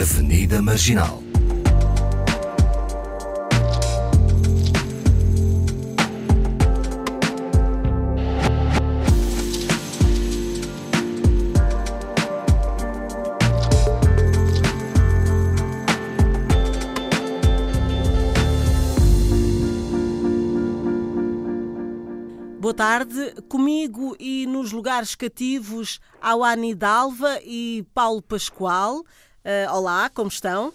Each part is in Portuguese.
Avenida Marginal. Boa tarde. Comigo e nos lugares cativos ao Ani Dalva e Paulo Pascoal. Uh, olá, como estão?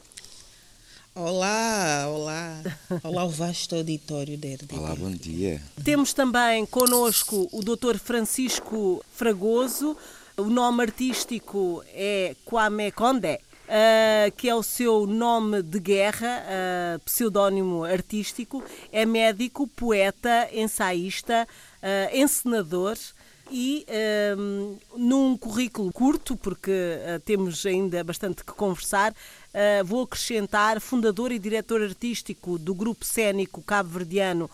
Olá, olá. Olá, o vasto auditório da RDP. Olá, bom dia. Temos também connosco o Dr. Francisco Fragoso. O nome artístico é Kwame Conde. Uh, que é o seu nome de guerra, uh, pseudónimo artístico, é médico, poeta, ensaísta, uh, encenador e um, num currículo curto, porque uh, temos ainda bastante que conversar, uh, vou acrescentar fundador e diretor artístico do grupo cênico cabo-verdiano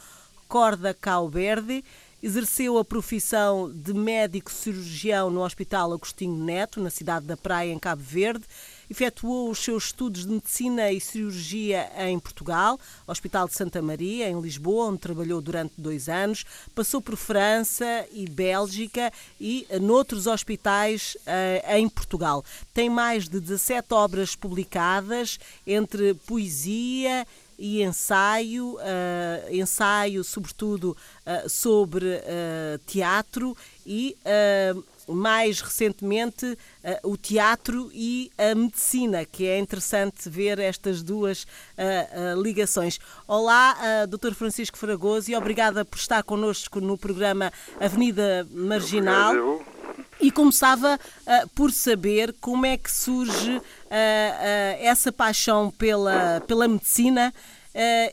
Corda Verde, exerceu a profissão de médico cirurgião no Hospital Agostinho Neto, na cidade da Praia, em Cabo Verde, Efetuou os seus estudos de medicina e cirurgia em Portugal, Hospital de Santa Maria, em Lisboa, onde trabalhou durante dois anos. Passou por França e Bélgica e noutros hospitais uh, em Portugal. Tem mais de 17 obras publicadas, entre poesia e ensaio, uh, ensaio sobretudo uh, sobre teatro e mais recentemente uh, o teatro e a medicina, que é interessante ver estas duas uh, uh, ligações. Olá, uh, Dr. Francisco Fragoso, e obrigada por estar connosco no programa Avenida Marginal. E começava por saber como é que surge essa paixão pela, pela medicina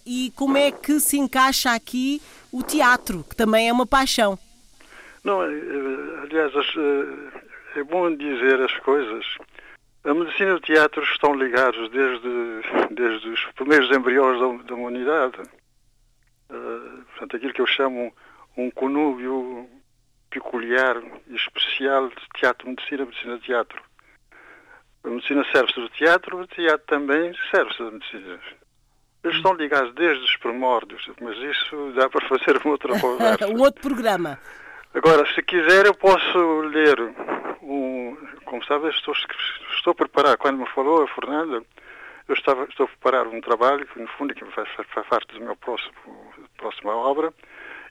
e como é que se encaixa aqui o teatro, que também é uma paixão. Não, é, é, aliás, é bom dizer as coisas. A medicina e o teatro estão ligados desde, desde os primeiros embriões da, da humanidade. Uh, portanto, aquilo que eu chamo um conúbio peculiar e especial de teatro-medicina, medicina-teatro. A medicina serve-se do teatro, o teatro também serve-se da medicina. Eles estão ligados desde os primórdios, mas isso dá para fazer uma outra conversa. um outro programa. Agora, se quiser, eu posso ler um. Como sabe, estou, estou a preparar. Quando me falou a Fernanda, eu estava, estou a preparar um trabalho que, no fundo, que faz, faz parte do meu próximo, próxima obra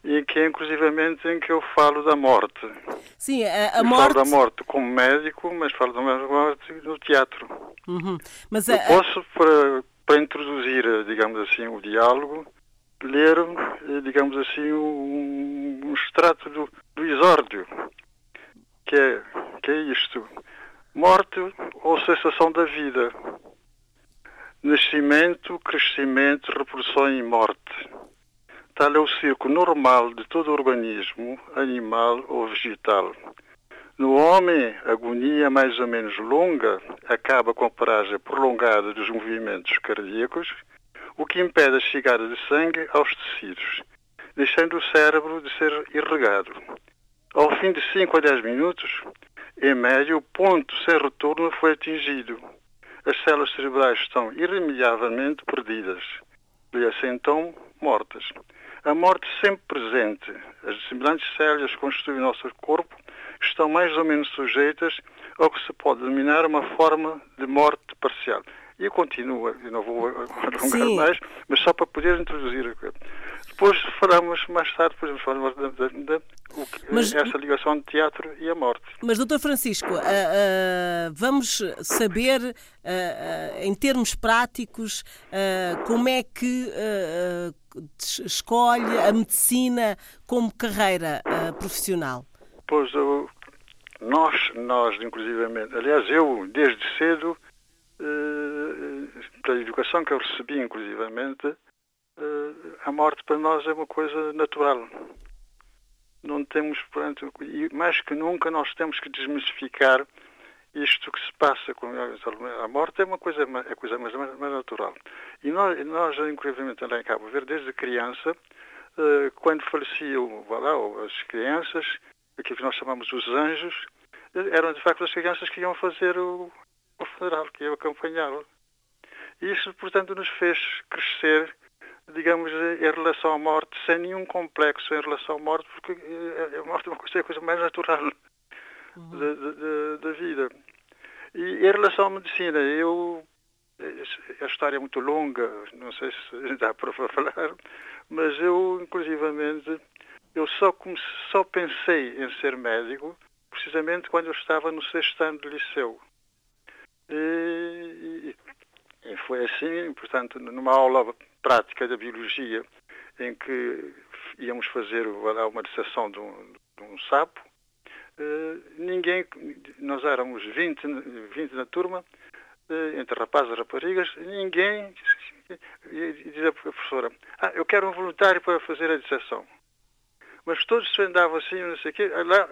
e que é inclusivamente em que eu falo da morte. Sim, a, a morte... Falo da morte como médico, mas falo da morte no teatro. Uhum. Mas a... Eu posso, para, para introduzir, digamos assim, o diálogo, ler, digamos assim, um, um extrato do, do exórdio, que é, que é isto. Morte ou cessação da vida. Nascimento, crescimento, reprodução e morte. Tal é o ciclo normal de todo organismo, animal ou vegetal. No homem, a agonia mais ou menos longa acaba com a paragem prolongada dos movimentos cardíacos o que impede a chegada de sangue aos tecidos, deixando o cérebro de ser irrigado. Ao fim de 5 a 10 minutos, em média, o ponto sem retorno foi atingido. As células cerebrais estão irremediavelmente perdidas, e então mortas. A morte sempre presente. As semelhantes células que constituem o nosso corpo estão mais ou menos sujeitas ao que se pode denominar uma forma de morte parcial. E continua, e não vou alongar mais, mas só para poder introduzir a coisa. Depois falamos mais tarde, depois falamos de, de, de, mas, essa ligação de teatro e a morte. Mas, doutor Francisco, uh, uh, vamos saber, uh, em termos práticos, como é que escolhe a medicina como carreira profissional? Pois, eu, nós, nós, inclusivamente, aliás, eu, desde cedo, pela educação que eu recebi, inclusivamente, a morte para nós é uma coisa natural. Não temos, portanto, e mais que nunca nós temos que desmistificar isto que se passa com a morte é uma coisa, é coisa mais, mais, natural. E nós, nós inclusivamente, lá em Cabo Verde, desde criança, quando faleciam lá, as crianças, aquilo que nós chamamos os anjos, eram de facto as crianças que iam fazer o, o funeral, que iam acompanhá-lo. Isso, portanto, nos fez crescer, digamos, em relação à morte, sem nenhum complexo em relação à morte, porque a morte é uma coisa, é a coisa mais natural uhum. da, da, da vida. E em relação à medicina, eu a história é muito longa, não sei se dá para falar, mas eu, inclusivamente, eu só, comecei, só pensei em ser médico precisamente quando eu estava no sexto ano de liceu. E, e foi assim, portanto, numa aula prática da biologia, em que íamos fazer uma disseção de um, de um sapo, ninguém, nós éramos 20, 20 na turma, entre rapazes e raparigas, ninguém diz a professora, ah, eu quero um voluntário para fazer a disseção. Mas todos se andavam assim, não sei o quê, lá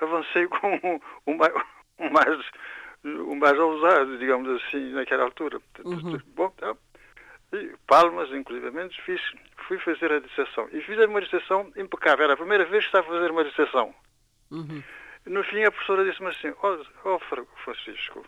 avancei com o mais, o mais, o mais ousado, digamos assim, naquela altura. Uhum. Bom, tá. e palmas, inclusivamente, fiz, fui fazer a disseção. E fiz uma disseção impecável. Era a primeira vez que estava a fazer uma disseção. Uhum. No fim, a professora disse-me assim, ó oh, oh, Francisco,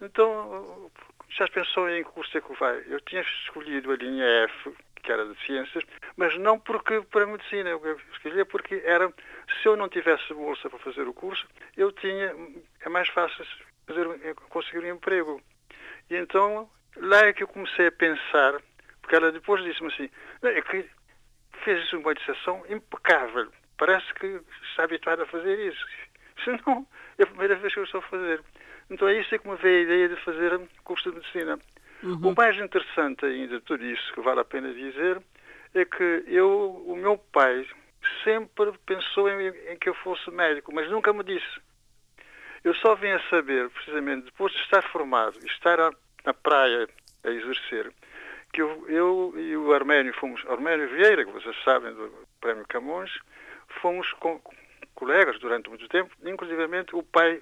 então, já pensou em que curso é que vai? Eu tinha escolhido a linha F, que era de ciências, mas não porque para a medicina. Eu escolhi porque era, se eu não tivesse bolsa para fazer o curso, eu tinha, é mais fácil fazer, conseguir um emprego. E então, lá é que eu comecei a pensar, porque ela depois disse-me assim, é que fez uma dissertação impecável, parece que está habituada a fazer isso. Se não, é a primeira vez que eu estou a fazer. Então é isso que me veio a ideia de fazer curso de medicina. Uhum. O mais interessante ainda de tudo isso, que vale a pena dizer, é que eu, o meu pai sempre pensou em, em que eu fosse médico, mas nunca me disse. Eu só vim a saber, precisamente, depois de estar formado e estar na praia a exercer, que eu, eu, e o Arménio fomos, Arménio Vieira, que vocês sabem, do Prémio Camões, fomos com, colegas durante muito tempo, inclusivamente o pai,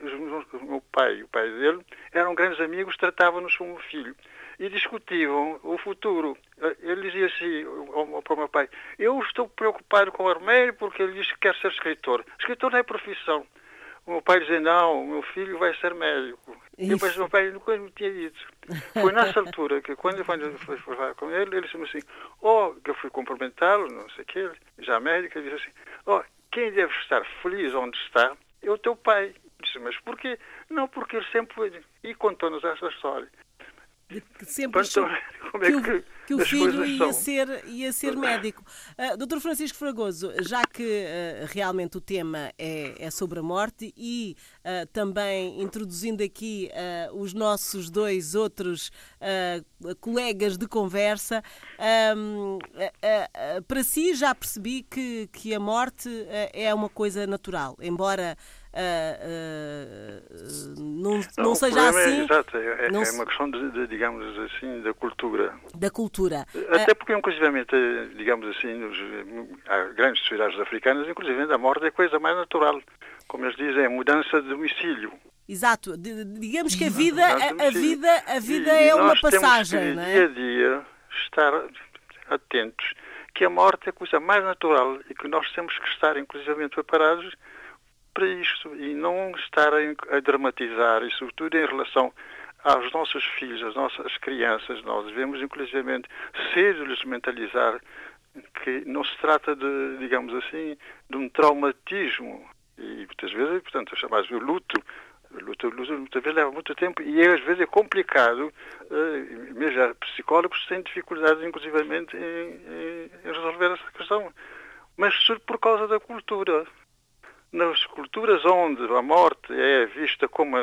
o meu pai e o pai dele eram grandes amigos, tratavam-nos como filho e discutiam o futuro. Ele dizia assim para o meu pai, eu estou preocupado com o Arménio porque ele diz que quer ser escritor. Escritor não é profissão. O meu pai dizia, não, o meu filho vai ser médico. Isso. E depois meu pai nunca me tinha dito. Foi nessa altura que quando eu fui falar com ele, ele disse assim, oh, que eu fui cumprimentá-lo, não sei o quê, já médico, ele disse assim, oh, quem deve estar feliz onde está é o teu pai. Disse, mas porquê? Não, porque ele sempre... E contou-nos essa história. Que sempre achou como é que, que, o, filho ia ser, ia ser médico. Uh, Doutor Francisco Fragoso, já que uh, realmente o tema é, é, sobre a morte e uh, também introduzindo aqui uh, os nossos dois outros colegas de conversa, para si já percebi que, que a morte é uma coisa natural, embora uh, uh, não, não, não seja é assim. É, exato, é, não é uma questão, de, de, digamos assim, da cultura. Da cultura. Até porque, inclusivamente, digamos assim, nos, há grandes sociedades africanas, inclusive a morte é coisa mais natural. Como eles dizem, é mudança de domicílio. Exato, de, digamos que a vida, a, a vida, a vida é uma passagem, temos que, é? dia a dia estar atentos que a morte é a coisa mais natural e que nós temos que estar, inclusivamente, preparados para isto e não estarem a dramatizar, e sobretudo em relação aos nossos filhos, às nossas crianças, nós devemos inclusivamente cedo-lhes mentalizar que não se trata de, digamos assim, de um traumatismo. E muitas vezes, portanto, é chamado luto, luta, luta, muitas vezes leva muito tempo e às vezes é complicado, uh, mesmo psicólogos têm dificuldades inclusivamente em, em, resolver essa questão, mas por causa da cultura nas culturas onde a morte é vista como,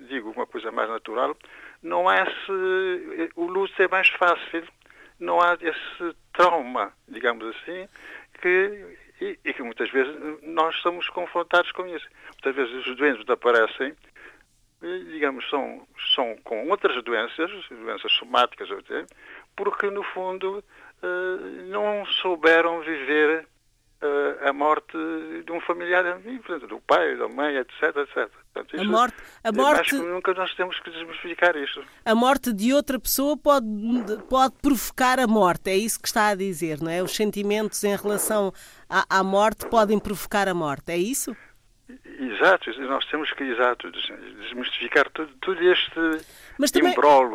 digo, uma coisa mais natural, não há esse, o luto é mais fácil, não há esse trauma, digamos assim, que, e, e, que muitas vezes nós somos confrontados com isso. Muitas vezes os doentes aparecem, digamos, são, são com outras doenças, doenças somáticas, porque no fundo eh, não souberam viver uh, a morte de um familiar amigo, do pai, da mãe, etc, etc. Portanto, a morte, a morte... Acho que nunca nós temos que desmistificar isto. A morte de outra pessoa pode, pode provocar a morte, é isso que está a dizer, não é? Os sentimentos em relação à, à morte podem provocar a morte, é isso? Exato, nós temos que, exato, desmistificar tudo, este Mas também...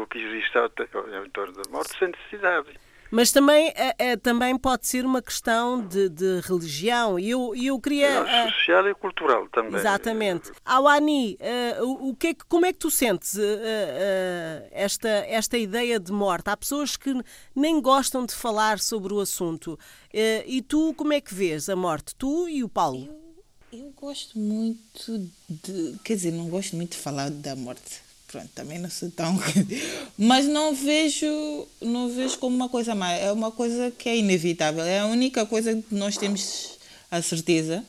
que existe em torno da morte sem necessidade. Mas também, é, é, também pode ser uma questão de, de religião. E eu, eu queria. É, social e cultural também. Exatamente. Awani, uh, o que é que, como é que tu sentes uh, uh, esta, esta ideia de morte? Há pessoas que nem gostam de falar sobre o assunto. e tu, como é que vês a morte? Tu e o Paulo? Eu, eu gosto muito de. Quer dizer, não gosto muito de falar da morte pronto, também não sou tão. Mas não vejo, não vejo como uma coisa má. É uma coisa que é inevitável. É a única coisa que nós temos a certeza.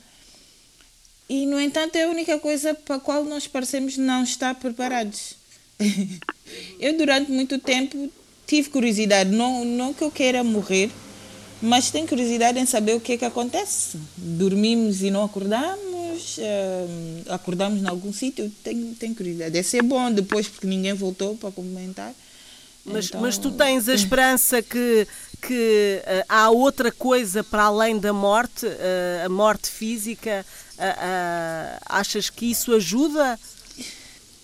E, no entanto, é a única coisa para a qual nós parecemos não estar preparados. eu, durante muito tempo, tive curiosidade. Não, não que eu queira morrer, mas tenho curiosidade em saber o que é que acontece. Dormimos e não acordamos nós uh, acordamos em algum sítio, tenho, tenho curiosidade. Deve ser bom depois, porque ninguém voltou para comentar. Mas, então... mas tu tens a esperança que, que uh, há outra coisa para além da morte, uh, a morte física? Achas que isso ajuda?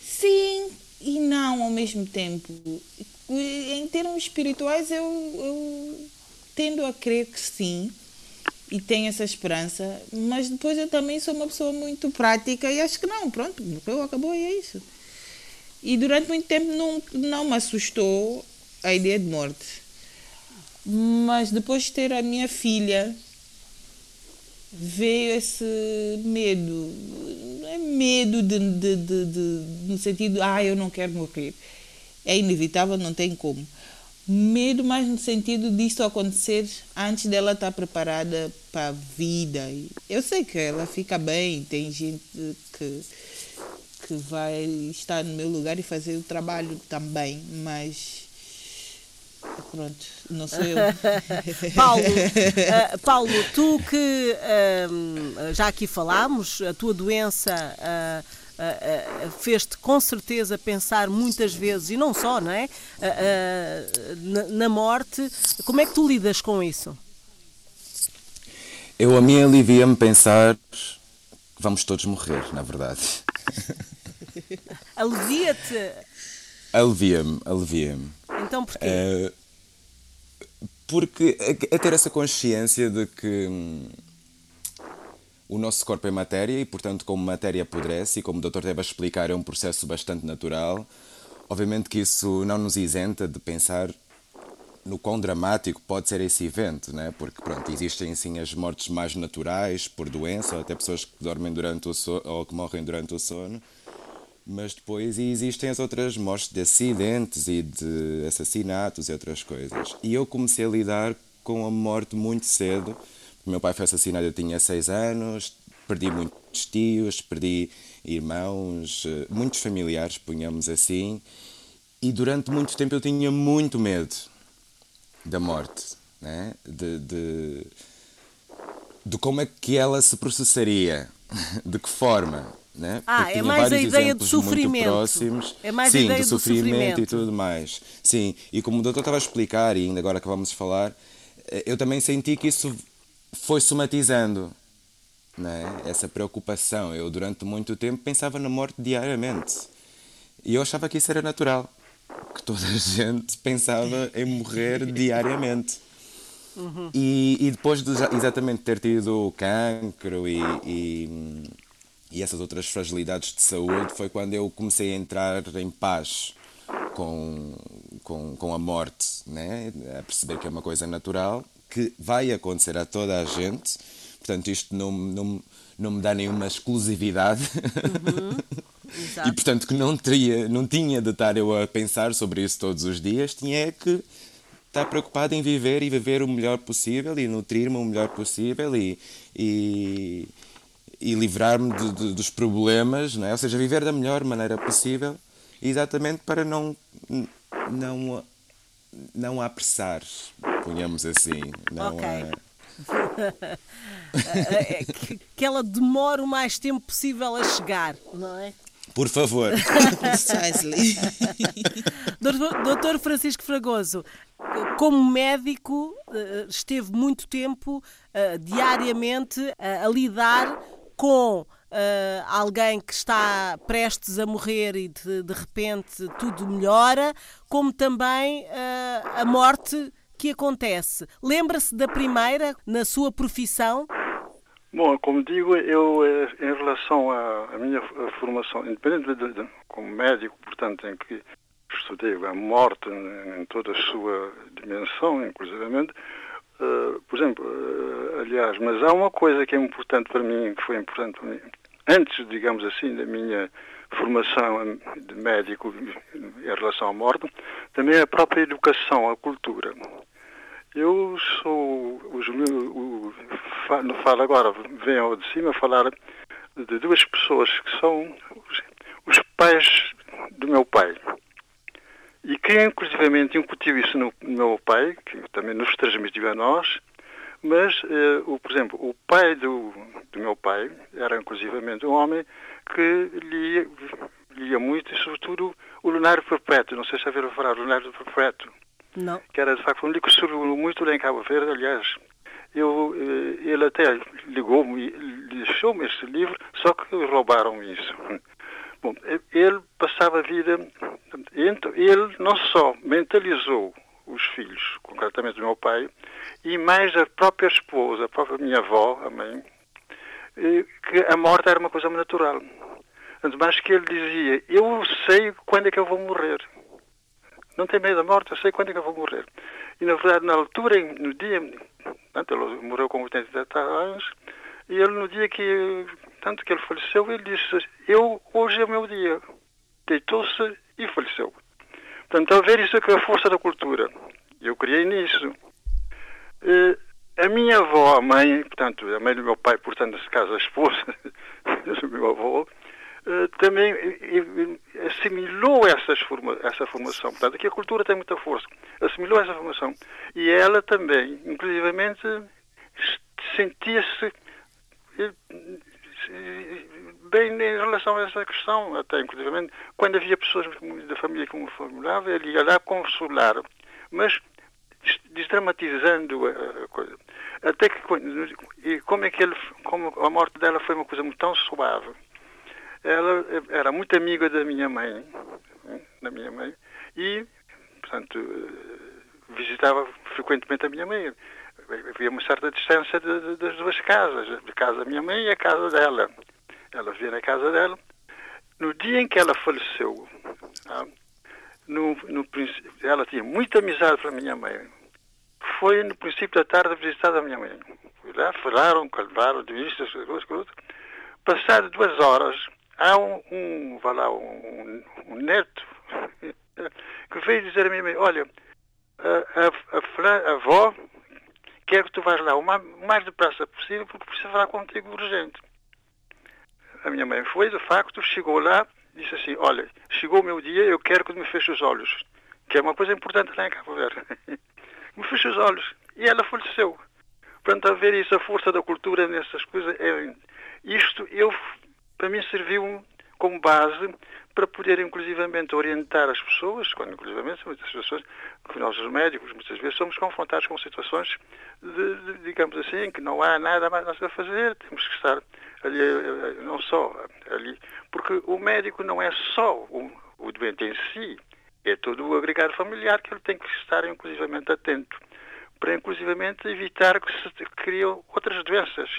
Sim e não ao mesmo tempo. Em termos espirituais, eu, eu tendo a crer que sim e tenho essa esperança, mas depois eu também sou uma pessoa muito prática e acho que não, pronto, morreu, acabou e é isso. E durante muito tempo não, não me assustou a ideia de morte. Mas depois de ter a minha filha, veio esse medo. Não é medo de, de, de, de, no sentido, ah, eu não quero morrer. É inevitável, não tem como medo mais no sentido disso acontecer antes dela estar preparada para a vida. Eu sei que ela fica bem, tem gente que, que vai estar no meu lugar e fazer o trabalho também, mas pronto, não sou eu. Paulo, uh, Paulo, tu que uh, já aqui falámos, a tua doença uh, uh, uh, fez-te com certeza pensar muitas vezes, e não só, não é? Na, na, morte. Como é que tu lidas com isso? Eu, a mim, alivia-me pensar que vamos todos morrer, na verdade. Alivia-te? Alivia-me, alivia-me. Então porquê? Porque é ter essa consciência de que hum, o nosso corpo é matéria e, portanto, como matéria apodrece, e como o doutor deve explicar, é um processo bastante natural. Obviamente que isso não nos isenta de pensar no quão dramático pode ser esse evento, né? porque pronto, existem sim as mortes mais naturais por doença, ou até pessoas que dormem durante o sono, ou que morrem durante o sono, mas depois existem as outras mortes de acidentes e de assassinatos e outras coisas. E eu comecei a lidar com a morte muito cedo, meu pai foi assassinado, eu tinha seis anos, perdi muitos tios, perdi irmãos, eh, muitos familiares, punhamos assim, e durante muito tempo eu tinha muito medo da morte, né? de, de, de como é que ela se processaria, de que forma. Né? Ah, é mais a ideia de sofrimento. Próximos. É mais Sim, a ideia de sofrimento, sofrimento e tudo mais. Sim, e como o doutor estava a explicar, e ainda agora acabamos de falar, eh, eu também senti que isso foi somatizando né? essa preocupação. Eu, durante muito tempo, pensava na morte diariamente. E eu achava que isso era natural. Que toda a gente pensava em morrer diariamente. Uhum. E, e, depois de exatamente ter tido cancro e, e, e, essas outras fragilidades de saúde, foi quando eu comecei a entrar em paz com, com, com a morte, né? a perceber que é uma coisa natural que vai acontecer a toda a gente. Portanto, isto não, não, não me dá nenhuma exclusividade. Uhum. e portanto que não teria, não tinha de estar eu a pensar sobre isso todos os dias, tinha que estar preocupado em viver e viver o melhor possível e nutrir-me o melhor possível e, e, e livrar-me de, de, dos problemas, não é? ou seja, viver da melhor maneira possível, exatamente para não, não, não apressar ponhamos assim. Não ok. É... que, que ela demore o mais tempo possível a chegar, não é? Por favor. Doutor Francisco Fragoso, como médico, eh, esteve muito tempo uh, diariamente a lidar com uh, alguém que está prestes a morrer e de, de repente tudo melhora, como também uh, a morte que acontece. Lembra-se da primeira na sua profissão? Bom, como digo, eu, eh, em relação à, minha formação, independente de, de, como médico, portanto, em que estudei a morte em toda a sua dimensão, inclusivamente, uh, por exemplo, uh, aliás, mas há uma coisa que é importante para mim, que foi importante para mim, antes, digamos assim, da minha formação de médico em relação à morte, também a própria educação, a cultura. Eu sou, os, o, não falo agora, venho de cima falar de duas pessoas que são os, os pais do meu pai. E que, inclusivamente, incutiu isso no, no meu pai, que também nos transmitiu a nós, mas, eh, o, por exemplo, o pai do, do meu pai era, inclusivamente, um homem que lia, lia muito e, sobretudo, o Lunário Perpétuo. Não sei se haveram falar, o Lunário Perpétuo. Não. Que era, de facto, um livro que surgiu muito lá em Cabo Verde, aliás. Eu, eh, ele até ligou-me, deixou-me esse livro, só que roubaram isso. Bom, ele passava a vida. Ele não só mentalizou os filhos, concretamente o meu pai, e mais a própria esposa, a própria minha avó, a mãe, que a morte era uma coisa natural. Mas que ele dizia: Eu sei quando é que eu vou morrer. Não tem medo da morte, eu sei quando é que eu vou morrer. E na verdade, na altura, no dia. Ele morreu com 87 anos, e ele, no dia que tanto que ele faleceu, ele disse: Eu, hoje é o meu dia. Deitou-se e faleceu. Portanto, a ver isso que é a força da cultura. Eu criei nisso. E, a minha avó, a mãe, portanto, a mãe do meu pai, portanto, nesse caso, a esposa do meu avô, eh, também assimilou essas forma, essa formação. Portanto, aqui a cultura tem muita força. Assimilou essa formação. E ela também, inclusivamente, sentia-se bem em relação a essa questão, até inclusive quando havia pessoas da família que me formulavam, ele ia lá consolar, mas desdramatizando a coisa. Até que, e como é que ele, como a morte dela foi uma coisa tão suave. Ela era muito amiga da minha mãe, da minha mãe, e, portanto, visitava frequentemente a minha mãe havia uma certa distância das duas casas, a casa da minha mãe e a casa dela. Ela via na casa dela. No dia em que ela faleceu, tá? No, no, ela tinha muita amizade para a minha mãe. Foi no princípio da tarde visitar a minha mãe. Fui lá, falaram, calvaram, disto, coisas, coisas. Passado duas horas, há um, um, vai lá, um, um neto que veio dizer a minha mãe, olha, a, a, a, a avó quero que tu vás lá o mais depressa possível porque preciso falar contigo urgente. A minha mãe foi, de facto, chegou lá, disse assim, olha, chegou o meu dia, eu quero que me feche os olhos, que é uma coisa importante lá em Cabo Verde. me feche os olhos. E ela faleceu. Portanto, a ver isso, a força da cultura nessas coisas, é, isto eu, para mim serviu como base para poder inclusivamente orientar as pessoas, quando inclusivamente muitas situações que nós os médicos muitas vezes somos confrontados com situações de, de, digamos assim, que não há nada mais a fazer, temos que estar ali, eh, não só ali, porque o médico não é só o, o doente em si, é todo o agregado familiar que ele tem que estar inclusivamente atento, para inclusivamente evitar que se criem outras doenças.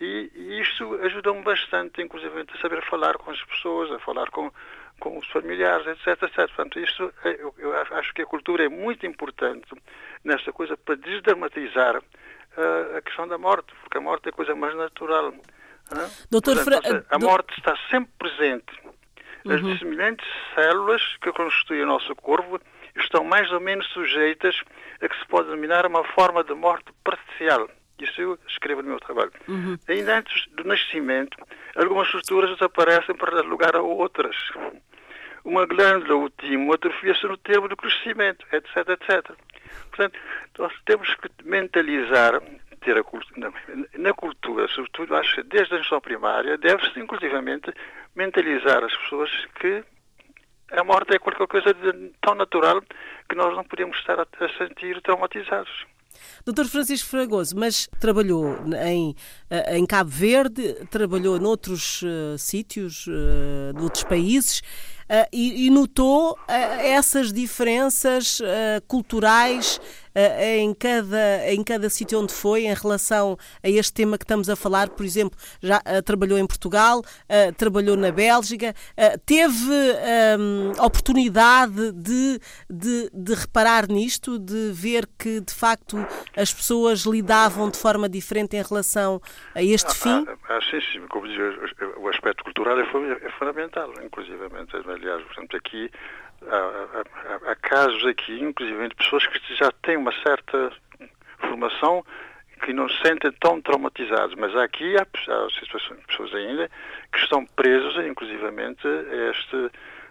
E, e isto ajudou-me bastante, inclusive, a saber falar com as pessoas, a falar com, com os familiares, etc, etc. Portanto, isto, eu, eu acho que a cultura é muito importante nesta coisa para desdramatizar uh, a questão da morte, porque a morte é a coisa mais natural. Uh? Doutor Portanto. A morte está sempre presente. As uhum. semelhantes células que constituem o nosso corpo estão mais ou menos sujeitas a que se pode denominar uma forma de morte parcial. Isso eu escrevo no meu trabalho. Uhum. Ainda antes do nascimento, algumas estruturas desaparecem para dar lugar a outras. Uma glândula, o timo, atrofia-se no termo do crescimento, etc, etc. Portanto, nós temos que mentalizar, ter a cultura, na cultura, sobretudo, acho que desde a instrução primária, deve-se, inclusivamente, mentalizar as pessoas que a morte é qualquer coisa de tão natural que nós não podemos estar a, a sentir traumatizados. Doutor Francisco Fragoso, mas trabalhou em, eh, em Cabo Verde, trabalhou noutros uh, sítios, uh, noutros países. Uh, e, e, notou uh, essas diferenças culturais em cada, em cada sítio onde foi em relação a este tema que estamos a falar. Por exemplo, já trabalhou em Portugal, trabalhou na Bélgica, teve um, oportunidade de, de, de, reparar nisto, de ver que de facto as pessoas lidavam de forma diferente em relação a este ah, fim? Ah, ah, sim, sim, como diz, o aspecto cultural é, é fundamental, inclusivamente aliás, portanto, aqui há, há, há, casos aqui, inclusive de pessoas que já têm uma certa formação que não se sentem tão traumatizados, mas aqui há, há situações, pessoas ainda que estão presas, inclusivamente, a este,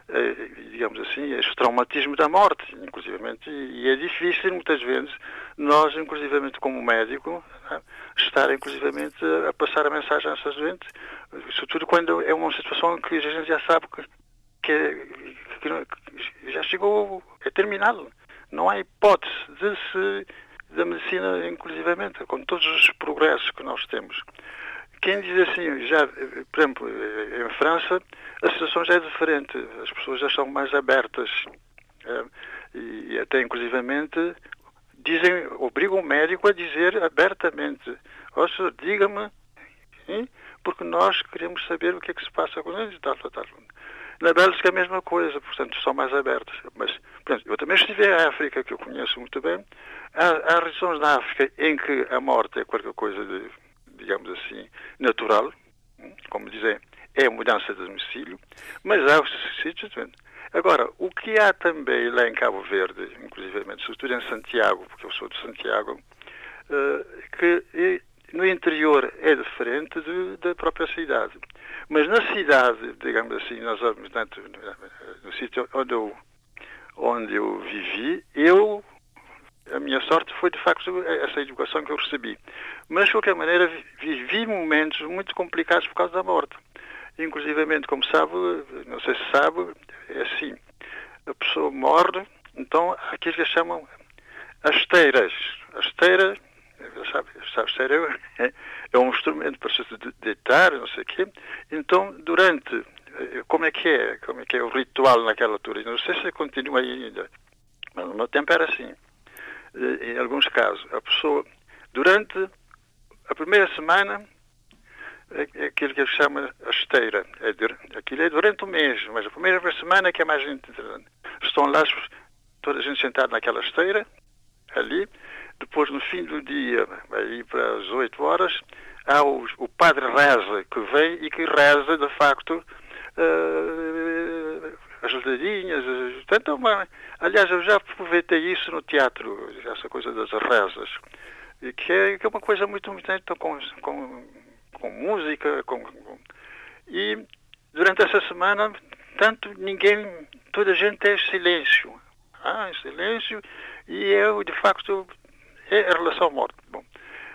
a, digamos assim, a este traumatismo da morte, inclusivamente, e, e é difícil, muitas vezes, nós, inclusivamente, como médico, né, estar, inclusivamente, a passar a mensagem a essas doentes, sobretudo quando é uma situação que a gente já sabe que que, que já chegou, é terminado. Não há hipótese de se, da medicina, inclusivamente, com todos os progressos que nós temos. Quem diz assim, já, por exemplo, em França, a situação já é diferente, as pessoas já são mais abertas é, e até inclusivamente dizem, obrigam o médico a dizer abertamente, ó senhor, diga-me, porque nós queremos saber o que é que se passa com eles e tal, tal, tal. Na Bélgica é a mesma coisa, portanto, são mais abertos. Mas, portanto, eu também estive em África, que eu conheço muito bem. Há, há regiões na África em que a morte é qualquer coisa de, digamos assim, natural, como dizem, é mudança de domicílio, mas há sítios. Agora, o que há também lá em Cabo Verde, inclusive, sobretudo em Santiago, porque eu sou de Santiago, uh, que no interior é diferente de, da própria cidade. Mas na cidade, digamos assim, nós, portanto, no sítio onde eu, onde eu vivi, eu, a minha sorte foi de facto essa educação que eu recebi. Mas, de qualquer maneira, vivi momentos muito complicados por causa da morte. Inclusivamente, como sabe, não sei se sabe, é assim, a pessoa morre, então há aquilo que chamam as esteiras. A esteira sabe, sabe ser é, um instrumento para se deitar, não sei o quê. Então, durante, eh, como é que é, como é que é o ritual naquela altura? Não sei se continua ainda, mas no meu tempo era assim. Eh, em alguns casos, a pessoa, durante a primeira semana, é, é aquilo que se chama a esteira. É, aquilo é durante o mês, mas a primeira semana é que é mais interessante. Estão lá toda a gente sentada naquela esteira, ali, depois, no fim do dia, aí para as 8 horas, há o, o padre reza que vem e que reza, de facto, uh, as ledinhas. Portanto, uma, aliás, eu já aproveitei isso no teatro, essa coisa das rezas, que é, que é uma coisa muito, então, com, com, com música, com, com, e durante essa semana, tanto ninguém, toda a gente é silêncio. Ah, silêncio, e eu, de facto, é a relação morte. Bom,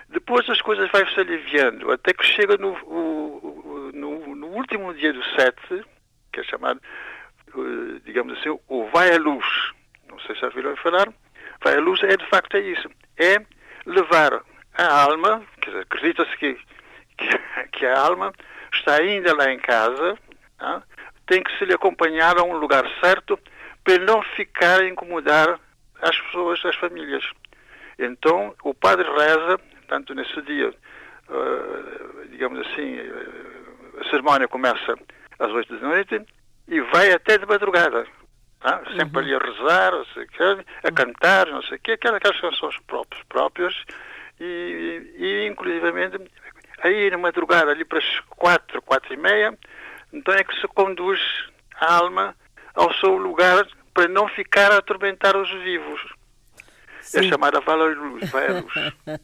depois as coisas vão se aliviando, até que chega no, o, no, no último dia do sete, que é chamado, eh, digamos assim, o vai à luz. Não sei se já viram falar. Vai à luz é de facto é isso. É levar a alma, acredita-se que, que, que, a alma está ainda lá em casa, tá? tem que se lhe acompanhar a um lugar certo para não ficar a incomodar as pessoas, as famílias. Então, o padre reza, tanto nesse dia, uh, digamos assim, uh, a cerimónia começa às oito da noite e vai até de madrugada. Tá? Sempre ali a rezar, não sei quê, a cantar, não sei o quê, aquelas, aquelas canções próprias, próprias e, e, inclusivamente, aí na madrugada, ali para as quatro, quatro e meia, então é que se conduz a alma ao seu lugar para não ficar a atormentar os vivos. Sim. É chamada Vala Luz, vai a luz.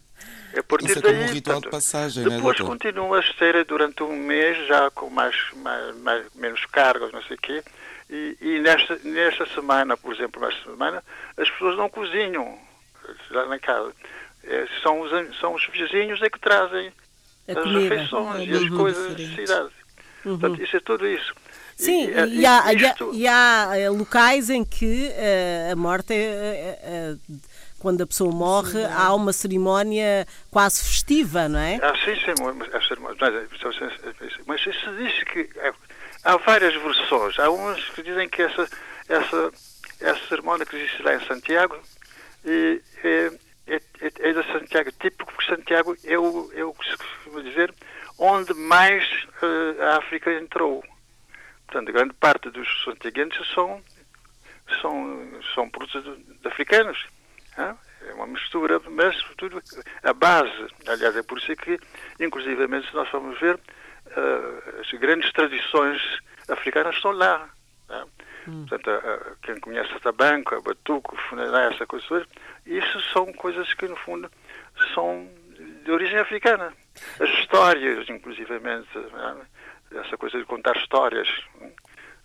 É por Isso é daí, como um ritual portanto, de passagem, né, Depois né, continua a esteira durante um mês, já com mais, mais, mais menos cargas, não sei o quê. E, e, nesta, nesta semana, por exemplo, nesta semana, as pessoas não cozinham lá na casa. É, são, os, são os vizinhos é que trazem a as refeições e as coisas da cidade. Uhum. Portanto, isso é tudo isso. Sim, e, e, e, há, isto... e há, eh, locais em que uh, a morte é, é, é quando a pessoa morre, sim, há uma cerimónia quase festiva, não é? Ah, sim, sim, mas, mas se diz que há várias versões. Há uns que dizem que essa, essa, essa cerimónia que existe lá em Santiago é, é, é, é de Santiago típico, porque Santiago é o, é o que se costuma dizer onde mais uh, a África entrou. Portanto, grande parte dos santiaguenses são, são, são produtos africanos. É uma mistura, mas tudo a base. Aliás, é por isso que, inclusivamente, se nós formos ver, uh, as grandes tradições africanas estão lá. Hum. Portanto, uh, quem conhece a tabanco, a batuco, funerária, essa coisa toda, isso são coisas que, no fundo, são de origem africana. As histórias, inclusivamente, né? essa coisa de contar histórias.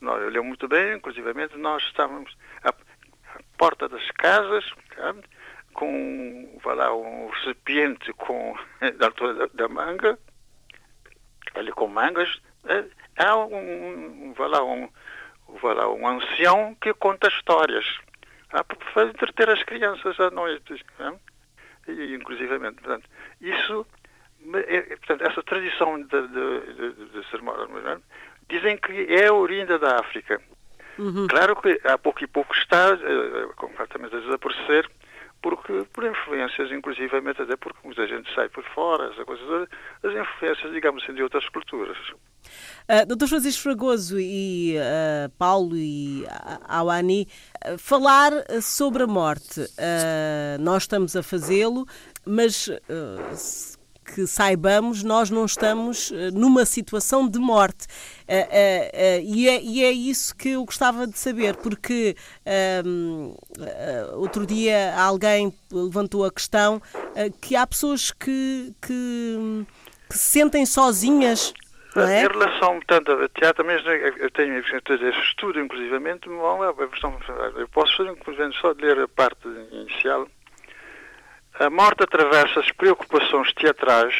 Nós, eu lembro muito bem, inclusivamente, nós estávamos à porta das casas, com vai lá, um recipiente com, da altura da, manga, ali com mangas, é, há um, vai lá, um, vai lá, um ancião que conta histórias para entreter as crianças à noite. É? E, inclusivamente, portanto, isso, é, portanto, essa tradição de, de, de, de ser é? dizem que é oriunda da África. Uhum. Claro que há pouco e pouco está uh, completamente a desaparecer, porque por influências, inclusivamente até porque muita gente sai por fora, essa coisa, as influências, digamos assim, de outras culturas. Uh, Dr. Francisco Fragoso e uh, Paulo e Awani, uh, falar sobre a morte. nós estamos a fazê-lo, mas que saibamos, nós não estamos eh, numa situação de morte. Uh, uh, uh, e, é, e, é, isso que eu gostava de saber, porque ehm, outro dia alguém levantou a questão que há pessoas que, que, que se sentem sozinhas é? Em relação, portanto, a teatro mesmo, eu tenho esse estudo, inclusivamente, eu posso fazer, inclusive, só ler a parte inicial, a morte atravessa as preocupações teatrais,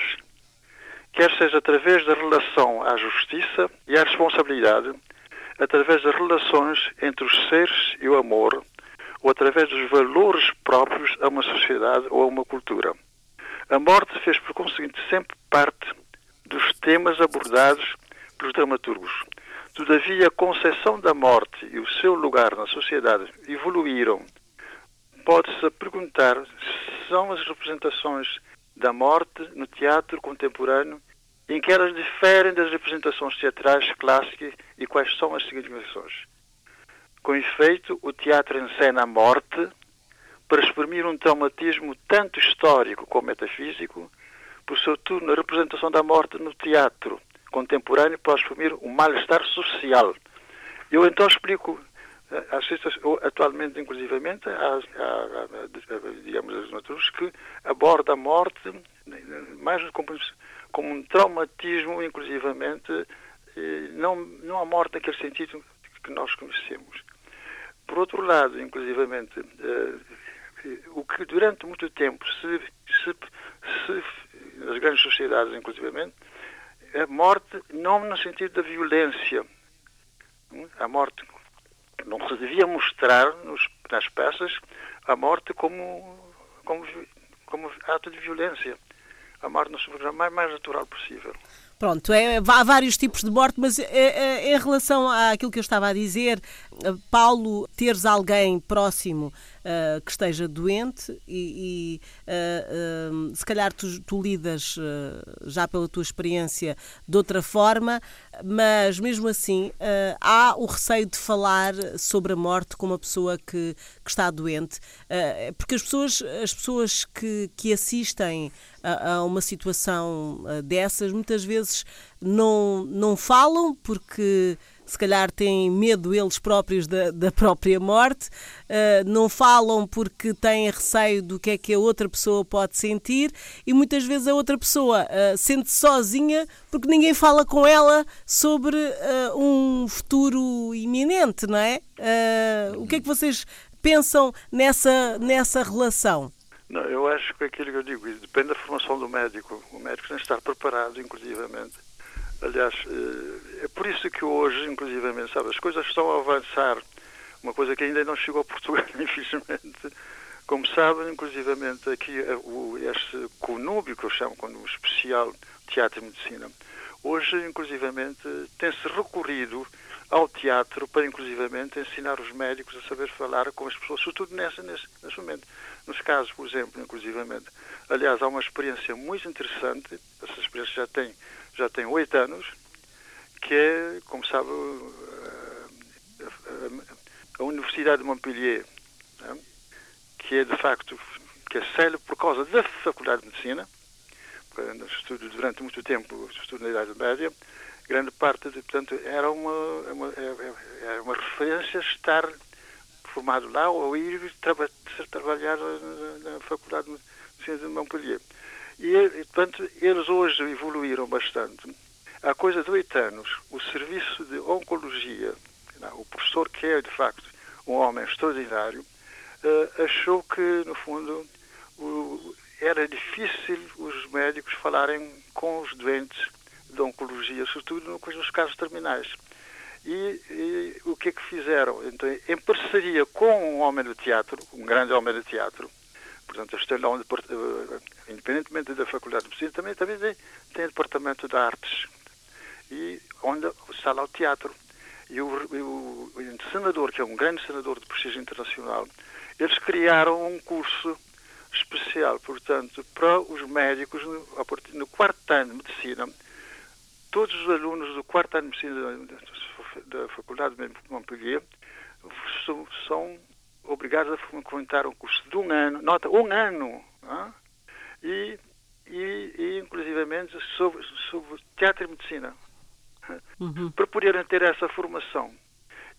quer seja através da relação à justiça e à responsabilidade, através das relações entre os seres e o amor, ou através dos valores próprios a uma sociedade ou a uma cultura. A morte fez, por conseguinte, sempre parte dos temas abordados pelos dramaturgos. Todavia, a concepção da morte e o seu lugar na sociedade evoluíram pode-se perguntar se são as representações da morte no teatro contemporâneo em que elas diferem das representações teatrais clássicas e quais são as significações. Com efeito, o teatro encena a morte para exprimir um traumatismo tanto histórico como metafísico, por seu turno, a representação da morte no teatro contemporâneo pode exprimir um mal-estar social. Eu então explico Assista atualmente, inclusivamente, há, há, há, digamos, as naturas que abordam a morte mais como, como um traumatismo, inclusivamente, não, não a morte naquele sentido que nós conhecemos. Por outro lado, inclusivamente, eh, o que durante muito tempo se, se, se nas grandes sociedades, inclusivamente, a morte não no sentido da violência, a morte não se devia mostrar nos, nas peças a morte como, como, como ato de violência. A morte no seu mais, mais natural possível. Pronto, é, há vários tipos de morte, mas é, é, em relação àquilo que eu estava a dizer, Paulo, teres alguém próximo uh, que esteja doente e, e uh, se calhar tu, tu lidas já pela tua experiência de outra forma, mas mesmo assim há o receio de falar sobre a morte com uma pessoa que, que está doente, porque as pessoas, as pessoas que, que assistem a, a uma situação dessas muitas vezes não, não falam porque se calhar têm medo eles próprios da, da própria morte, uh, não falam porque têm receio do que é que a outra pessoa pode sentir e muitas vezes a outra pessoa uh, sente-se sozinha porque ninguém fala com ela sobre uh, um futuro iminente, não é? o que é que vocês pensam nessa, nessa relação? Não, eu acho que aquilo que eu digo depende da formação do médico. O médico tem que estar preparado, inclusivamente, Aliás, eh, é por isso que hoje, inclusivamente, sabe, as coisas estão a avançar. Uma coisa que ainda não chegou a Portugal, infelizmente, Como sabem, inclusivamente aqui este conúbio que eu chamo como especial teatro e medicina, hoje inclusivamente tem-se recorrido ao teatro para inclusivamente ensinar os médicos a saber falar com as pessoas, sobretudo nesse, nesse, nesse momento. Nos casos, por exemplo, inclusivamente. Aliás, há uma experiência muito interessante, essa experiência já tem já tem oito anos, que é, como sabe, a Universidade de Montpellier, né? que é de facto que é célebre por causa da Faculdade de Medicina, estudo durante muito tempo, estudo na Idade Média, grande parte, de, portanto, era uma, uma, era é, é, é uma referência estar formado lá ou ir traba, trabalhar na, na Faculdade de Medicina de Montpellier. E, portanto, eles hoje evoluíram bastante. Há coisa de oito anos, o serviço de oncologia, o professor que é, de facto, um homem extraordinário, uh, achou que, no fundo, era difícil os médicos falarem com os doentes de oncologia, sobretudo nos casos terminais. E, e, o que é que fizeram? Então, em parceria com um homem de teatro, um grande homem de teatro, portanto, este lá onde, uh, independentemente da Faculdade de Medicina, também, também tem, tem departamento de artes, e onde está lá o teatro. E o, o, o senador, que é um grande senador de prestígio internacional, eles criaram um curso especial, portanto, para os médicos no, no quarto ano de medicina. Todos os alunos do quarto ano de medicina da, da Faculdade de Montpellier são, são obrigados a frequentar um curso de um ano, nota, um ano, ah? e, e, e, inclusivamente sobre, sobre teatro e medicina, uhum. para poderem ter essa formação.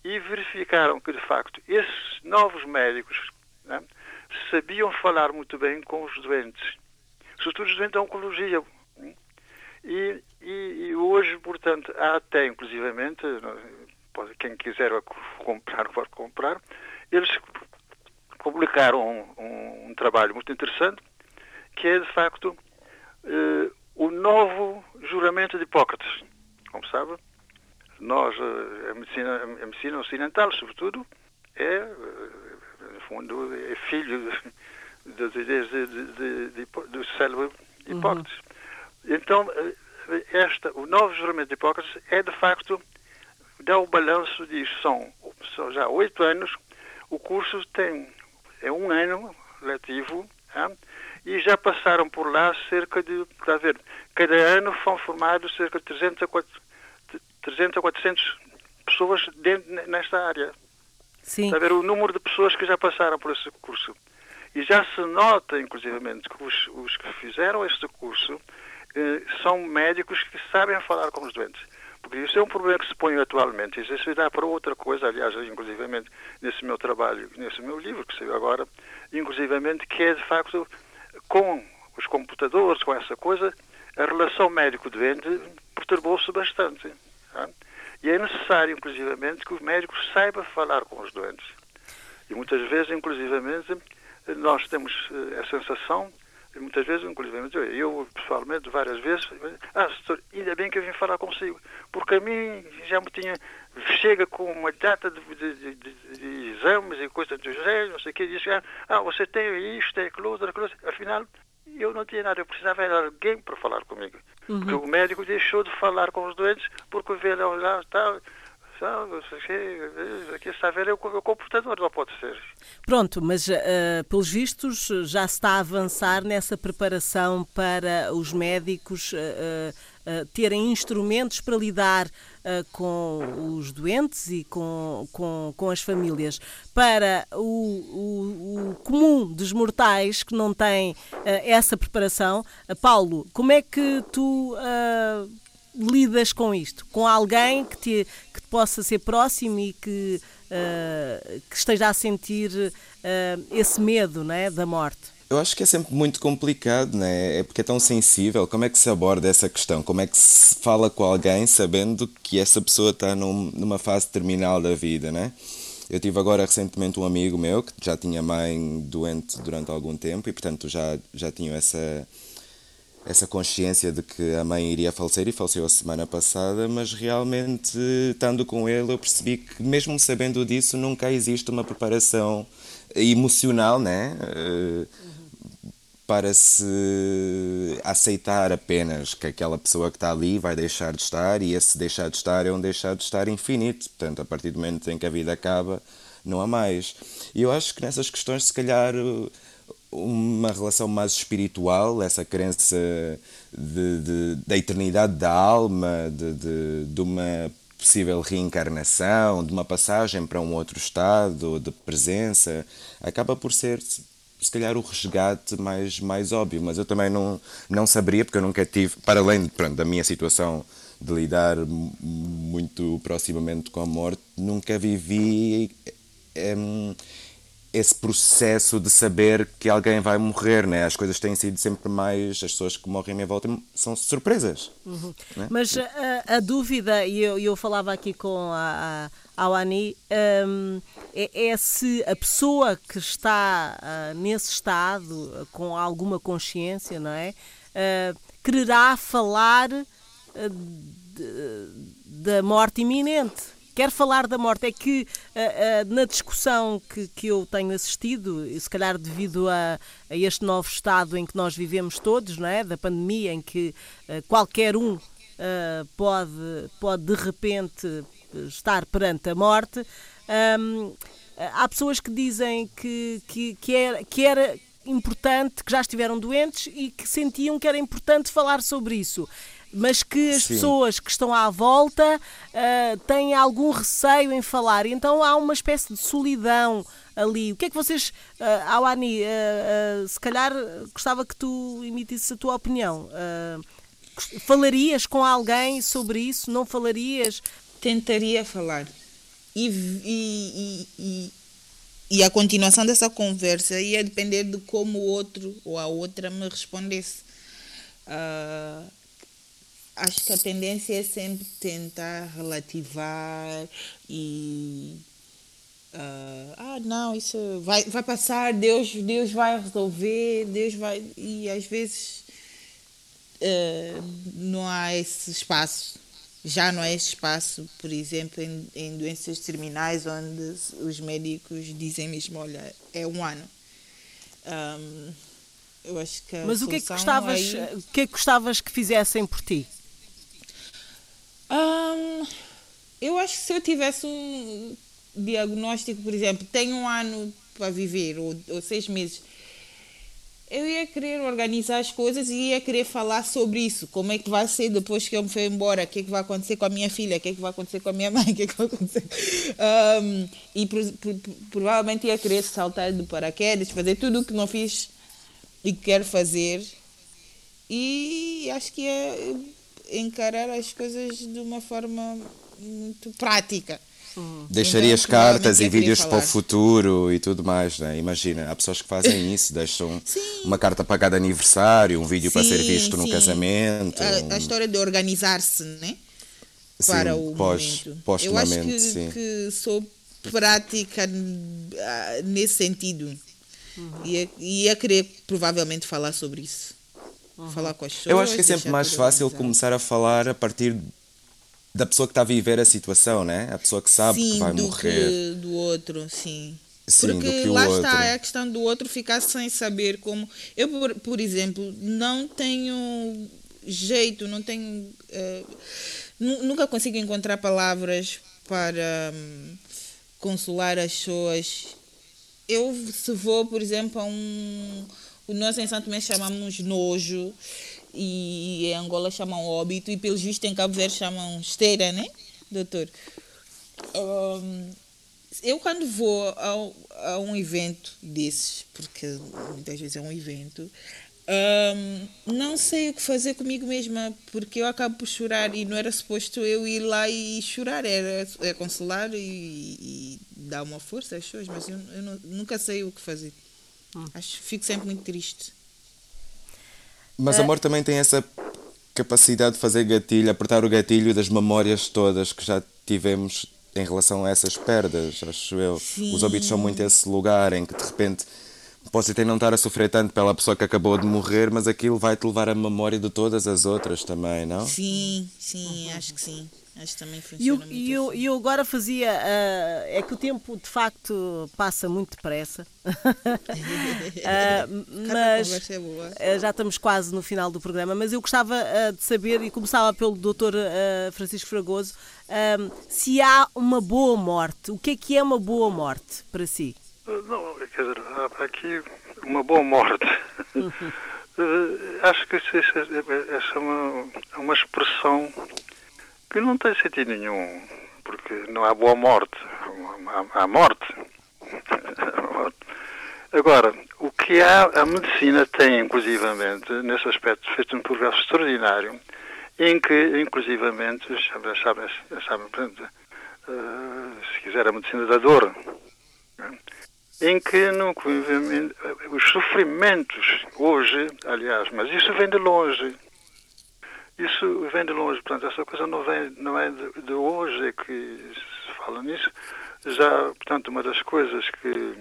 E verificaram que, de facto, esses novos médicos né, sabiam falar muito bem com os doentes, sobretudo os doentes da oncologia. E, e, e, hoje, portanto, há até, inclusivamente, quem quiser comprar, pode comprar, eles publicaram um, um, um trabalho muito interessante, que é, de facto, eh, o novo juramento de Hipócrates. Como sabe, nós, eh, a medicina, a medicina ocidental, sobretudo, é, eh, no fundo, é filho das ideias de, de, de, do célebre Hipócrates. Uhum. Então, esta, o novo juramento de Hipócrates é, de facto, dá o balanço disso. São, são já oito anos, o curso tem, é um ano letivo, hein? e já passaram por lá cerca de, está a ver, cada ano foram formados cerca de 300 a 400, 300 a 400 pessoas dentro, nesta área. Sim. Está a ver o número de pessoas que já passaram por esse curso. E já se nota, inclusivamente, que os, os que fizeram este curso eh, são médicos que sabem falar com os doentes. Porque isso é um problema que se põe atualmente. Isso dá para outra coisa, aliás, inclusivamente nesse meu trabalho, nesse meu livro que saiu agora, inclusivamente, que é de facto com os computadores, com essa coisa, a relação médico-doente perturbou-se bastante. Tá? E é necessário, inclusivamente, que o médico saiba falar com os doentes. E muitas vezes, inclusivamente, nós temos eh, a sensação, muitas vezes, inclusivamente, eu pessoalmente, várias vezes, ah, doutor, ainda bem que eu vim falar consigo, porque a mim já me tinha, chega com uma data de, de, de, de exames e coisas do género, não sei o que, diz, ah, você tem isto, tem aquilo, outro, aquilo, afinal, eu não tinha nada, eu precisava de alguém para falar comigo. Uhum. Porque o médico deixou de falar com os doentes porque o velho lá está. Aqui está a ver é o computador, não pode ser. Pronto, mas uh, pelos vistos já se está a avançar nessa preparação para os médicos uh, uh, terem instrumentos para lidar uh, com os doentes e com, com, com as famílias. Para o, o, o comum dos mortais que não tem uh, essa preparação, Paulo, como é que tu lidas com isto? Com alguém que te, que te possa ser próximo e que, que esteja a sentir esse medo não é, da morte? Eu acho que é sempre muito complicado, né? É porque é tão sensível. Como é que se aborda essa questão? Como é que se fala com alguém sabendo que essa pessoa está num, numa fase terminal da vida, né? Eu tive agora recentemente um amigo meu que já tinha mãe doente durante algum tempo e, portanto, já, já tinha essa, essa consciência de que a mãe iria falecer e faleceu a semana passada, mas realmente, estando com ele, eu percebi que, mesmo sabendo disso, nunca existe uma preparação emocional, né? Uh, para se aceitar apenas que aquela pessoa que está ali vai deixar de estar e esse deixar de estar é um deixar de estar infinito. Portanto, a partir do momento em que a vida acaba, não há mais. E eu acho que nessas questões, se calhar, uma relação mais espiritual, essa crença de, de da eternidade da alma, de, de, de uma possível reencarnação, de uma passagem para um outro estado de presença, acaba por ser se calhar o resgate mais, mais óbvio, mas eu também não, não saberia, porque eu nunca tive, para além pronto, da minha situação de lidar muito proximamente com a morte, nunca vivi um, esse processo de saber que alguém vai morrer, né? As coisas têm sido sempre mais. As pessoas que morrem à minha volta são surpresas. Uhum. Né? Mas a, a, dúvida, e eu, eu falava aqui com a, a Awani, um, é, é, se a pessoa que está uh, nesse estado, com alguma consciência, não é? Uh, quererá falar da morte iminente quer falar da morte. É que uh, uh, na discussão que, que eu tenho assistido, se calhar devido a, a, este novo estado em que nós vivemos todos, não é? da pandemia, em que uh, qualquer um pode, pode de repente estar perante a morte, um, há pessoas que dizem que, que, que, era, que era importante, que já estiveram doentes e que sentiam que era importante falar sobre isso mas que as Sim. pessoas que estão à volta uh, têm algum receio em falar. Então há uma espécie de solidão ali. O que é que vocês, uh, Awani, uh, uh, se calhar gostava que tu emitisses a tua opinião. Uh, falarias com alguém sobre isso? Não falarias? Tentaria falar. E, e, e, e, a continuação dessa conversa ia depender de como o outro ou a outra me respondesse. Uh, acho que a tendência é sempre tentar relativar e uh, ah não isso vai vai passar Deus Deus vai resolver Deus vai e às vezes uh, não há esse espaço já não há esse espaço por exemplo em, em doenças terminais onde os médicos dizem mesmo olha é um ano um, eu acho que Mas o que é que gostavas, aí... que é que gostavas que fizessem por ti? Eu acho que se eu tivesse um diagnóstico, por exemplo, tenho um ano para viver, ou, ou seis meses, eu ia querer organizar as coisas e ia querer falar sobre isso. Como é que vai ser depois que eu me for embora? O que é que vai acontecer com a minha filha? O que é que vai acontecer com a minha mãe? O que é que vai acontecer? Um, e pro, pro, provavelmente ia querer saltar de paraquedas, fazer tudo o que não fiz e quero fazer. E acho que é encarar as coisas de uma forma muito prática. Uhum. Deixarias então, cartas e vídeos para o futuro e tudo mais, né? Imagina, há pessoas que fazem isso, deixam sim. uma carta para cada aniversário, um vídeo sim, para ser visto sim. no casamento. A, a, história de organizar-se, né? Para o pós, momento. Eu acho que, que sou prática ah, nesse sentido. Uhum. Ia, ia querer provavelmente falar sobre isso uhum. falar com as pessoas. Eu acho que é sempre mais fácil começar a falar a partir da pessoa que está a viver a situação, né? A pessoa que sabe sim, que vai do morrer. Que, do outro, sim. Sim, Porque lá outro. está é a questão do outro ficar sem saber como. Eu, por, por exemplo, não tenho jeito, não tenho. Uh, nunca consigo encontrar palavras para um, consolar as pessoas. Eu, se vou, por exemplo, a um nós em Santo Tomé chamamos nojo e em Angola chamam óbito e pelo visto em Cabo Verde chamam esteira, né, doutor? Um, eu quando vou a, a, um evento desses, porque muitas vezes é um evento, um, não sei o que fazer comigo mesma, porque eu acabo por chorar e não era suposto eu ir lá e chorar, era, é consolar e, e dar uma força às pessoas, mas eu, eu não, nunca sei o que fazer. Hum. Acho fico sempre muito triste. Mas a morte também tem essa capacidade de fazer gatilho, apertar o gatilho das memórias todas que já tivemos em relação a essas perdas, acho eu. Sim. Os óbitos são muito esse lugar em que de repente posso até não estar a sofrer tanto pela pessoa que acabou de morrer, mas aquilo vai-te levar a memória de todas as outras também, não? Sim, sim, acho que sim. Acho que também E eu, funciona e muito eu, assim. e eu agora fazia. ah, é que o tempo de facto passa muito depressa. Cada mas é ah, já estamos quase no final do programa. Mas eu gostava de saber, e começava pelo Dr. Francisco Fragoso, se há uma boa morte. O que é que é uma boa morte para si? Não, quer dizer, há aqui uma boa morte. Acho que essa, essa- essa é uma, é uma expressão que não tem sentido nenhum, porque não há boa morte, há, há morte. Agora, o que há, a medicina tem, inclusivamente, nesse aspecto, feito um progresso extraordinário, em que, inclusivamente, sabem, sabem, sabem portanto, eh, se quiser, a medicina da dor, em que convivimento, os sofrimentos hoje, aliás, mas isso vem de longe. Isso vem de longe, portanto, essa coisa não, vem, não é de, de hoje que se fala nisso. Já, portanto, uma das coisas que,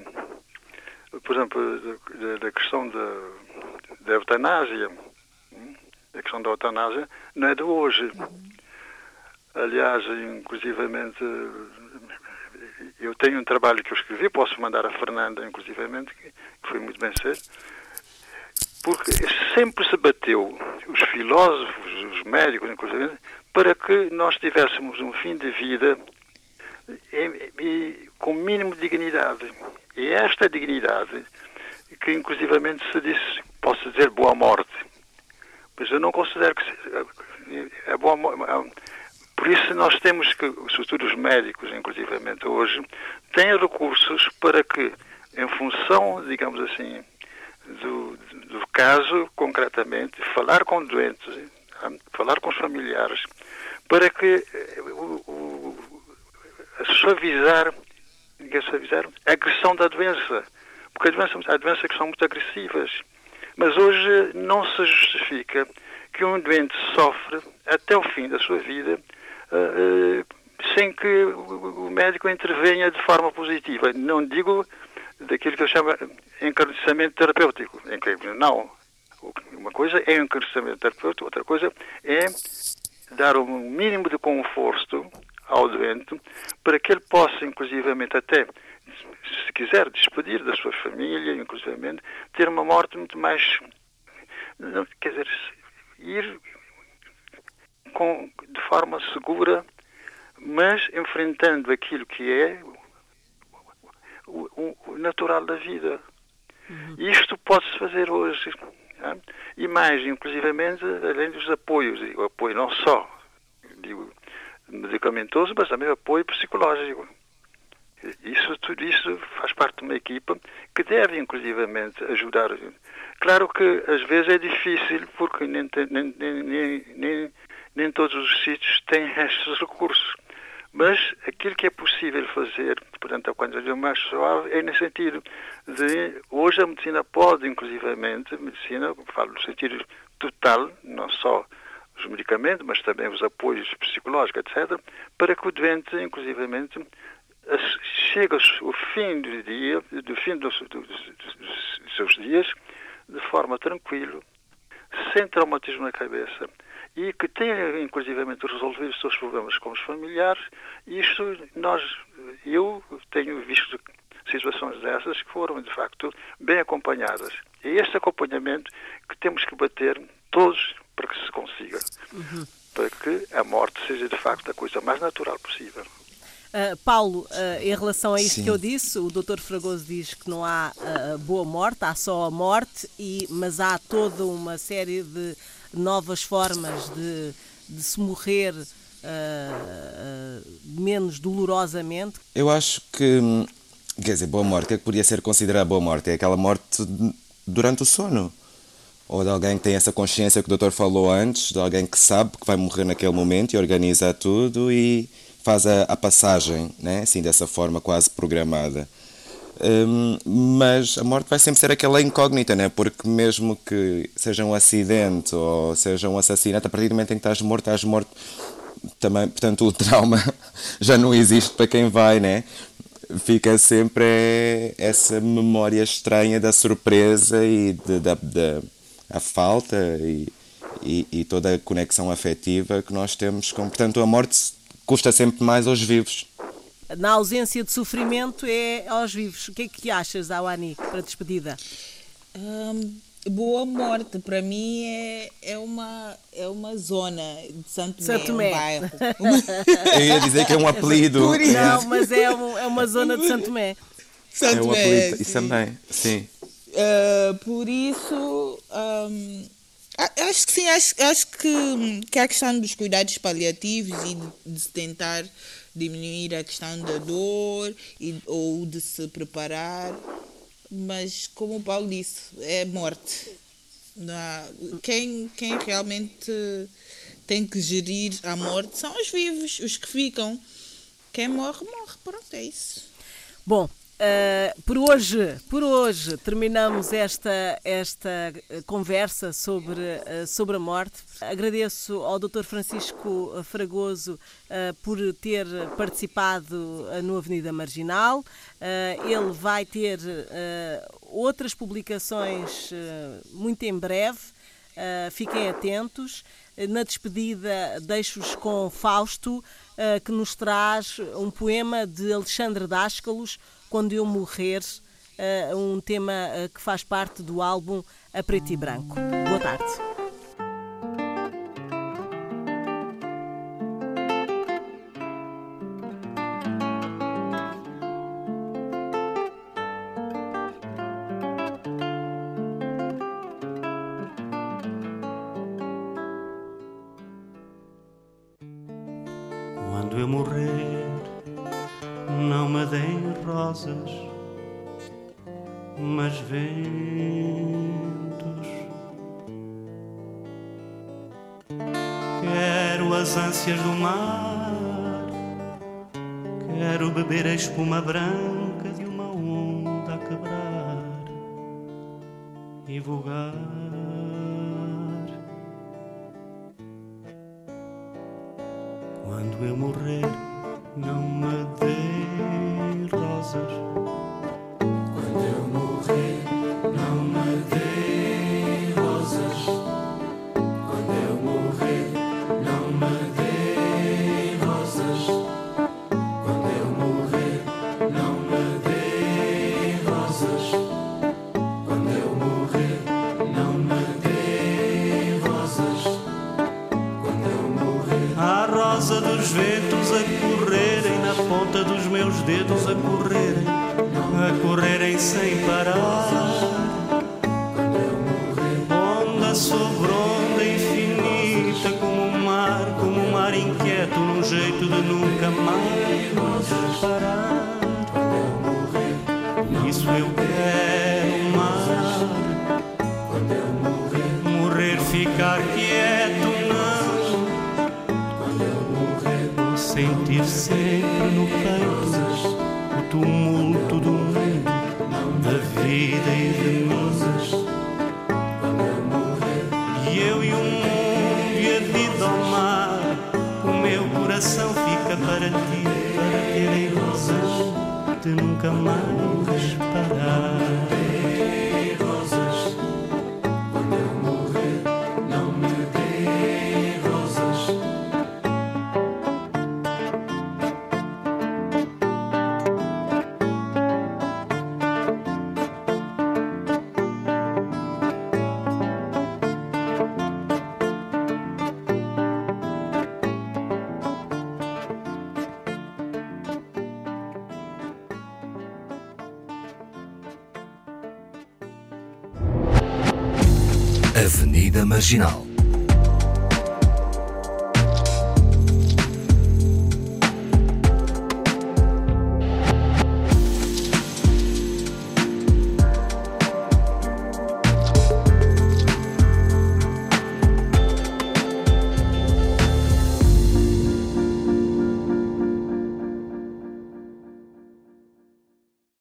por exemplo, da questão da, da eutanásia, hum, a questão da eutanásia não é de hoje. Aliás, inclusivamente, eu tenho um trabalho que eu escrevi, posso mandar a Fernanda, inclusivamente, que foi muito bem cedo, porque sempre se bateu, os filósofos, os médicos, inclusive, para que nós tivéssemos um fim de vida e, e com mínimo de dignidade. E é esta dignidade que, inclusivamente, se disse, posso dizer, boa morte. Mas eu não considero que é boa morte. Por isso nós temos que, sobretudo os médicos, inclusivamente hoje, têm recursos para que, em função, digamos assim, do, do caso, concretamente, falar com doentes, falar com os familiares, para que eh, o, o, suavizar, suavizar a agressão da doença. Porque a doença, há doenças que são muito agressivas. Mas hoje não se justifica que um doente sofre até o fim da sua vida sem que o médico intervenha de forma positiva. Não digo daquilo que eu chamo encarniçamento terapêutico. Não. Uma coisa é encarniçamento terapêutico, outra coisa é dar um mínimo de conforto ao doente para que ele possa, inclusivamente, até, se quiser, despedir da sua família, inclusivamente, ter uma morte muito mais. Quer dizer, ir com, de forma segura, mas enfrentando aquilo que é o, o- o natural da vida. Isto pode-se fazer hoje. E mais, inclusivamente, além dos apoios, o apoio não só, digo, medicamentoso, mas também o apoio psicológico. Isso, tudo isso faz parte de uma equipa que deve, inclusivamente, ajudar. Claro que às vezes é difícil, porque nem, nem, nem, nem, nem, todos os sítios têm estes recursos. Mas aquilo que é possível fazer, portanto, a quantidade mais suave, é no sentido de, hoje a medicina pode, inclusivamente, medicina, falo no sentido total, não só os medicamentos, mas também os apoios psicológicos, etc., para que o doente, inclusivamente, chegue ao fim do dia, do fim dos, dos- dos seus dias, de forma tranquila, sem traumatismo na cabeça e que tenha inclusivamente resolvido os seus problemas com os familiares. Isto nós, eu tenho visto situações dessas que foram de facto bem acompanhadas. É este acompanhamento que temos que bater todos para que se consiga, para que a morte seja de facto a coisa mais natural possível. Ah, Paulo, ah, em relação a isto Sim. que eu disse, o Dr. Fragoso diz que não há ah, boa morte, há só a morte, e, mas há toda uma série de novas formas de, de se morrer ah, ah, menos dolorosamente. Eu acho que, hum, quer dizer, boa morte, o que é que podia ser considerada boa morte? É aquela morte durante o sono. Ou de alguém que tem essa consciência que o doutor falou antes, de alguém que sabe que vai morrer naquele momento e organiza tudo e faz a, a passagem, né? assim, dessa forma quase programada. Hum, mas a morte vai sempre ser aquela incógnita, né? porque mesmo que seja um acidente ou seja um assassinato, a partir do momento em que estás morto, estás morto também, portanto o trauma já não existe para quem vai, né? fica sempre essa memória estranha da surpresa e de, da, da a falta e, e, e, toda a conexão afetiva que nós temos com. Portanto, a morte custa sempre mais aos vivos. Na ausência de sofrimento é aos vivos. O que é que achas, Awani, para despedida? Um, Boa Morte, para mim, é, é, uma, é uma zona de Santo, Santo Tomé, um bairro. Eu ia dizer que é um apelido. Não, mas é, um, é uma zona de Santo Tomé. Santo é um apelido, isso também, sim. Uh, por isso, um, acho que sim, acho, acho que, que a questão dos cuidados paliativos e de, de tentar diminuir a questão da dor e, ou de se preparar mas como o Paulo disse, é morte. Quem, quem realmente tem que gerir a morte são os vivos, os que ficam. Quem morre, morre. Pronto, é isso. Bom, Uh, por hoje, por hoje terminamos esta esta conversa sobre uh, sobre a morte. Agradeço ao Dr. Francisco Fragoso uh, por ter participado no Avenida Marginal. ele vai ter outras publicações muito em breve. fiquem atentos. Na despedida, deixo-vos com Fausto, que nos traz um poema de Alexandre Dáscalos quando Eu Morrer, uh, um tema uh, que faz parte do álbum A Preto e Branco. Boa tarde. Quando eu morrer não me deem rosas, mas ventos. Quero as ânsias do mar, quero beber a espuma branca de uma onda a quebrar e vogar. Isso eu quero mais. Morrer, ficar quieto, não sentir sempre no peito o tumulto do mundo, da vida e de mim. E eu e o mundo e a vida ao mar, o meu coração fica para ti, para terem razão de nunca mais parar. Marginal